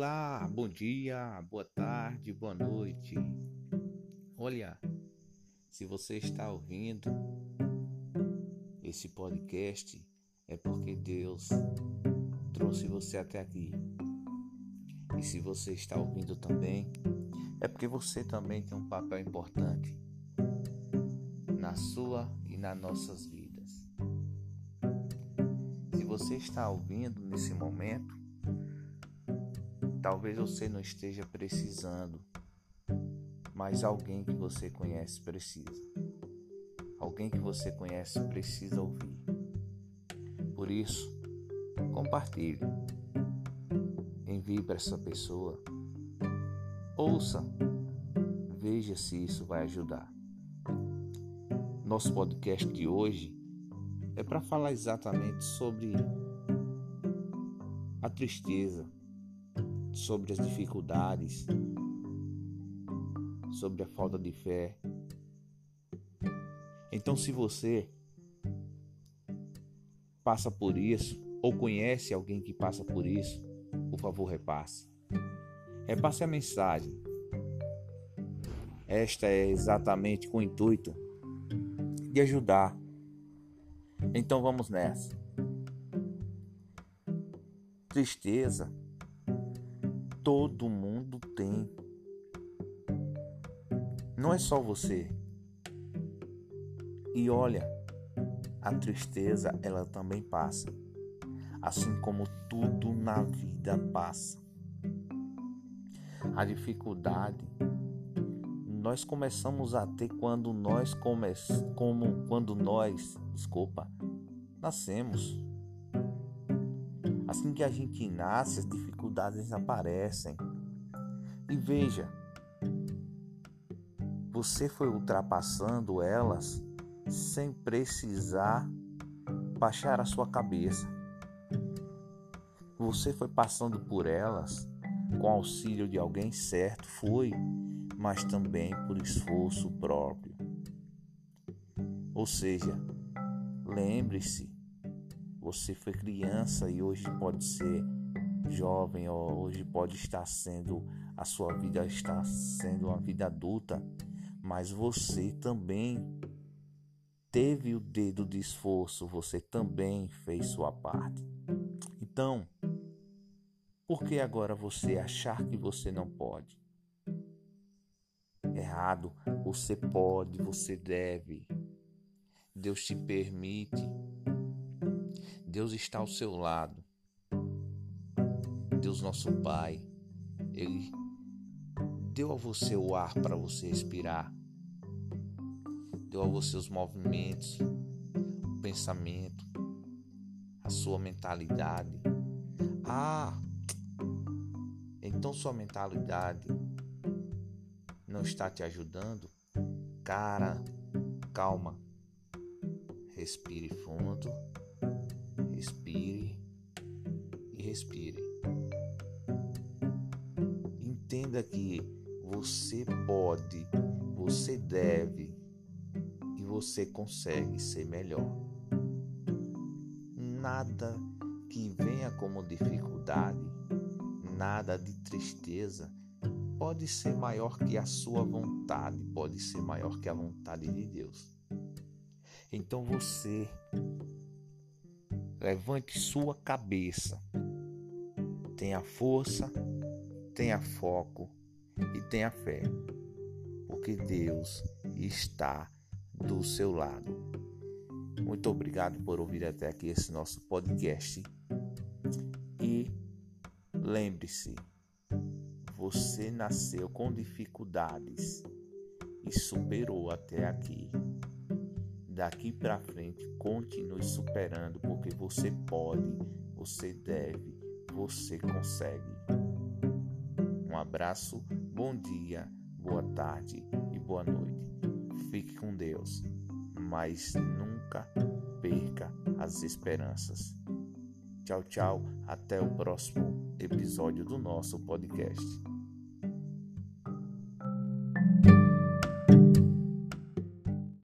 Olá, bom dia, boa tarde, boa noite. Olha, se você está ouvindo esse podcast, é porque Deus trouxe você até aqui. E se você está ouvindo também, é porque você também tem um papel importante na sua e nas nossas vidas. Se você está ouvindo nesse momento, Talvez você não esteja precisando, mas alguém que você conhece precisa. Alguém que você conhece precisa ouvir. Por isso, compartilhe. Envie para essa pessoa. Ouça. Veja se isso vai ajudar. Nosso podcast de hoje é para falar exatamente sobre a tristeza sobre as dificuldades, sobre a falta de fé. Então, se você passa por isso ou conhece alguém que passa por isso, por favor, repasse. Repasse a mensagem. Esta é exatamente com o intuito de ajudar. Então vamos nessa. Tristeza todo mundo tem. Não é só você. E olha, a tristeza ela também passa, assim como tudo na vida passa. A dificuldade nós começamos a ter quando nós come, como quando nós, desculpa, nascemos. Assim que a gente nasce, as dificuldades aparecem. E veja, você foi ultrapassando elas sem precisar baixar a sua cabeça. Você foi passando por elas com auxílio de alguém certo, foi, mas também por esforço próprio. Ou seja, lembre-se você foi criança e hoje pode ser jovem, hoje pode estar sendo a sua vida está sendo uma vida adulta, mas você também teve o dedo de esforço, você também fez sua parte. Então, por que agora você achar que você não pode? Errado, você pode, você deve. Deus te permite Deus está ao seu lado. Deus, nosso Pai, Ele deu a você o ar para você respirar, deu a você os movimentos, o pensamento, a sua mentalidade. Ah, então sua mentalidade não está te ajudando? Cara, calma, respire fundo Respire e respire. Entenda que você pode, você deve e você consegue ser melhor. Nada que venha como dificuldade, nada de tristeza pode ser maior que a sua vontade, pode ser maior que a vontade de Deus. Então você Levante sua cabeça. Tenha força, tenha foco e tenha fé, porque Deus está do seu lado. Muito obrigado por ouvir até aqui esse nosso podcast. E lembre-se, você nasceu com dificuldades e superou até aqui daqui para frente continue superando, porque você pode, você deve, você consegue. Um abraço, bom dia, boa tarde e boa noite. Fique com Deus, mas nunca perca as esperanças. Tchau, tchau, até o próximo episódio do nosso podcast.